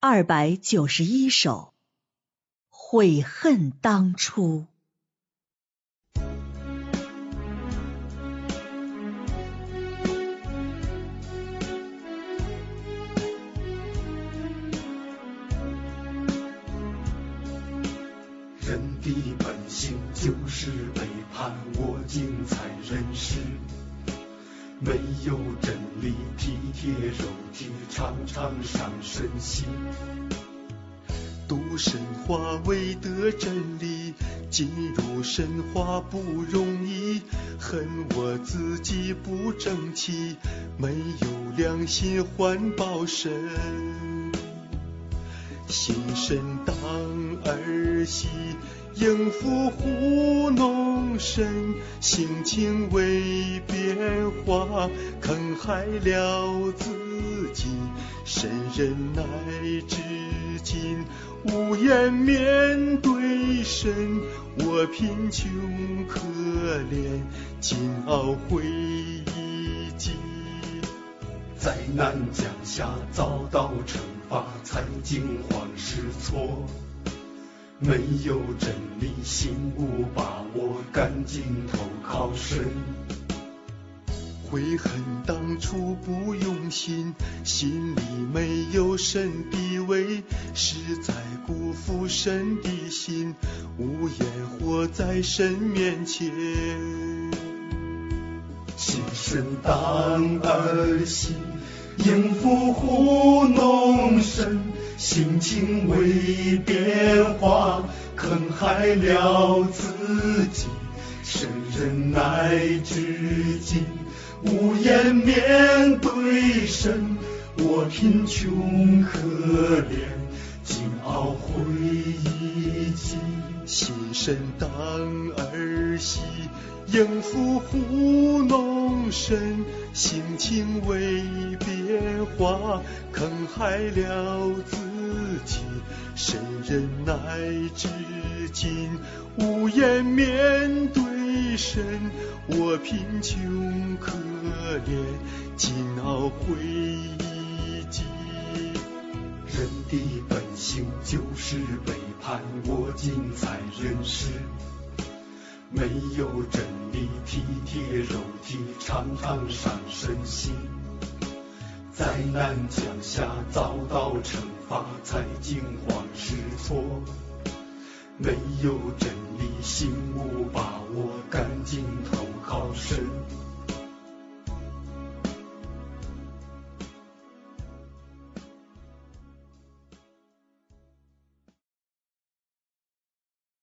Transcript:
二百九十一首，悔恨当初。人的本性就是背叛，我精彩人世。没有真理，体贴肉体，常常伤身心。读神话未得真理，进入神话不容易。恨我自己不争气，没有良心还报神。心神当儿戏。应付糊弄神，性情未变化，坑害了自己。神忍耐至今，无颜面对神。我贫穷可怜，今懊悔已尽。灾难降下，遭到惩罚，才惊慌失措。没有真理，心无把我，赶紧投靠神。悔恨当初不用心，心里没有神地位，实在辜负神的心，无颜活在神面前。心神当儿戏，应付糊弄神。心情未变化，坑害了自己，神忍耐至今，无言面对神。我贫穷可怜，今懊悔已尽。心神当儿戏，应付糊弄神，心情未变化，坑害了自己，己，谁忍耐至今，无颜面对神。我贫穷可怜，今懊悔已尽。人的本性就是背叛，我精彩人世。没有真理，体贴肉体，常常伤身心。灾难降下，遭到惩罚，才惊慌失措。没有真理，心无把握，赶紧投靠神。